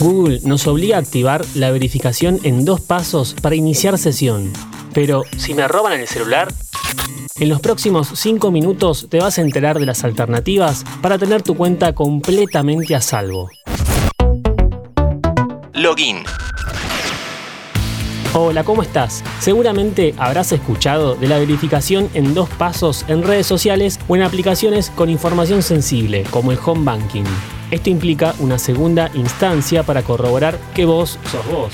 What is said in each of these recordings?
Google nos obliga a activar la verificación en dos pasos para iniciar sesión. Pero, si me roban el celular, en los próximos 5 minutos te vas a enterar de las alternativas para tener tu cuenta completamente a salvo. Login. Hola, ¿cómo estás? Seguramente habrás escuchado de la verificación en dos pasos en redes sociales o en aplicaciones con información sensible, como el home banking. Esto implica una segunda instancia para corroborar que vos sos vos.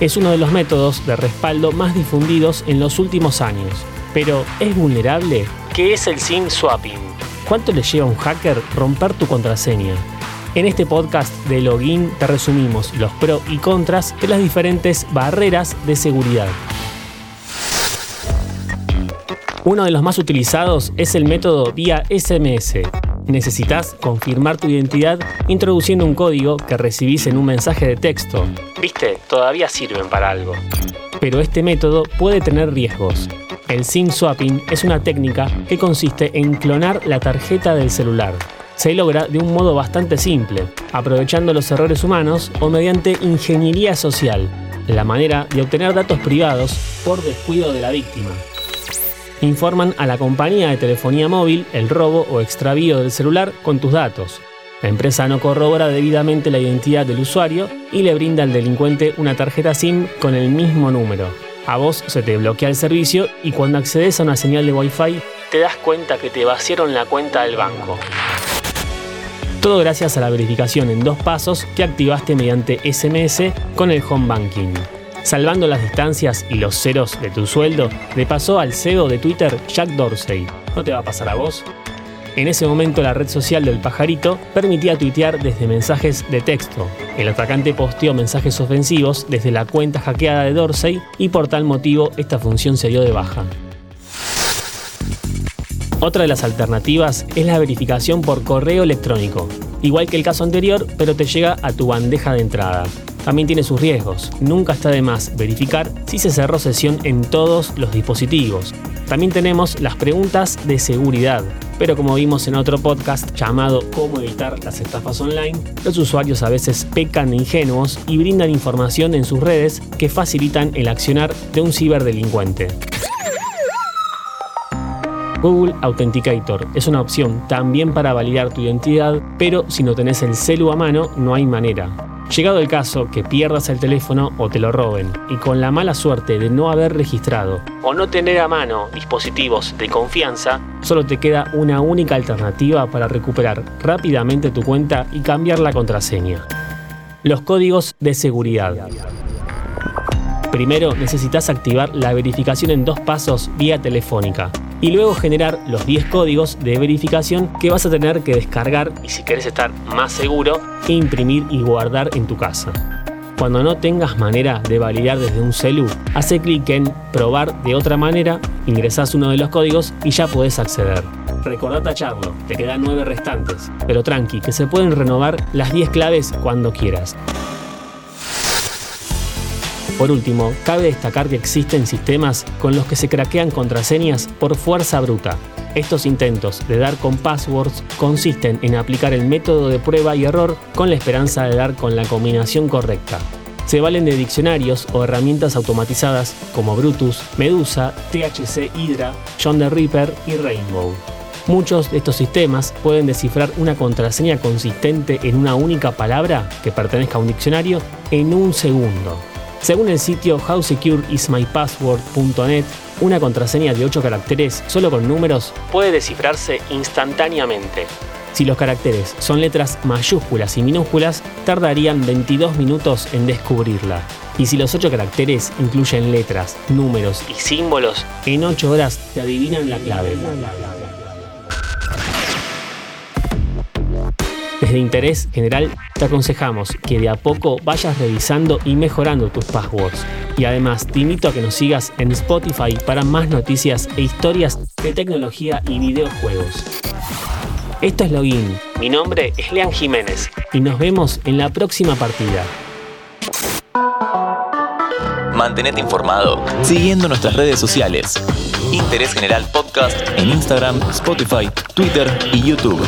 Es uno de los métodos de respaldo más difundidos en los últimos años. Pero, ¿es vulnerable? ¿Qué es el SIM swapping? ¿Cuánto le lleva a un hacker romper tu contraseña? En este podcast de Login te resumimos los pros y contras de las diferentes barreras de seguridad. Uno de los más utilizados es el método vía SMS. Necesitas confirmar tu identidad introduciendo un código que recibís en un mensaje de texto. Viste, todavía sirven para algo. Pero este método puede tener riesgos. El SIM swapping es una técnica que consiste en clonar la tarjeta del celular se logra de un modo bastante simple, aprovechando los errores humanos o mediante ingeniería social, la manera de obtener datos privados por descuido de la víctima. Informan a la compañía de telefonía móvil el robo o extravío del celular con tus datos. La empresa no corrobora debidamente la identidad del usuario y le brinda al delincuente una tarjeta SIM con el mismo número. A vos se te bloquea el servicio y cuando accedes a una señal de Wi-Fi te das cuenta que te vaciaron la cuenta del banco. Todo gracias a la verificación en dos pasos que activaste mediante SMS con el home banking. Salvando las distancias y los ceros de tu sueldo, le pasó al CEO de Twitter, Jack Dorsey. ¿No te va a pasar a vos? En ese momento la red social del pajarito permitía tuitear desde mensajes de texto. El atacante posteó mensajes ofensivos desde la cuenta hackeada de Dorsey y por tal motivo esta función se dio de baja. Otra de las alternativas es la verificación por correo electrónico, igual que el caso anterior, pero te llega a tu bandeja de entrada. También tiene sus riesgos. Nunca está de más verificar si se cerró sesión en todos los dispositivos. También tenemos las preguntas de seguridad. Pero como vimos en otro podcast llamado Cómo evitar las estafas online, los usuarios a veces pecan de ingenuos y brindan información en sus redes que facilitan el accionar de un ciberdelincuente. Google Authenticator es una opción también para validar tu identidad, pero si no tenés el celu a mano no hay manera. Llegado el caso que pierdas el teléfono o te lo roben, y con la mala suerte de no haber registrado o no tener a mano dispositivos de confianza, solo te queda una única alternativa para recuperar rápidamente tu cuenta y cambiar la contraseña. Los códigos de seguridad. Primero necesitas activar la verificación en dos pasos vía telefónica y luego generar los 10 códigos de verificación que vas a tener que descargar y si quieres estar más seguro, imprimir y guardar en tu casa. Cuando no tengas manera de validar desde un celu, hace clic en probar de otra manera, ingresas uno de los códigos y ya puedes acceder. Recordá tacharlo, te quedan 9 restantes, pero tranqui, que se pueden renovar las 10 claves cuando quieras. Por último, cabe destacar que existen sistemas con los que se craquean contraseñas por fuerza bruta. Estos intentos de dar con passwords consisten en aplicar el método de prueba y error con la esperanza de dar con la combinación correcta. Se valen de diccionarios o herramientas automatizadas como Brutus, Medusa, THC Hydra, John the Ripper y Rainbow. Muchos de estos sistemas pueden descifrar una contraseña consistente en una única palabra que pertenezca a un diccionario en un segundo. Según el sitio howsecureismypassword.net, una contraseña de 8 caracteres solo con números puede descifrarse instantáneamente. Si los caracteres son letras mayúsculas y minúsculas, tardarían 22 minutos en descubrirla. Y si los 8 caracteres incluyen letras, números y símbolos, en 8 horas te adivinan la clave. Desde Interés General te aconsejamos que de a poco vayas revisando y mejorando tus passwords. Y además te invito a que nos sigas en Spotify para más noticias e historias de tecnología y videojuegos. Esto es Login. Mi nombre es Lean Jiménez y nos vemos en la próxima partida. Mantenete informado siguiendo nuestras redes sociales. Interés General Podcast en Instagram, Spotify, Twitter y YouTube.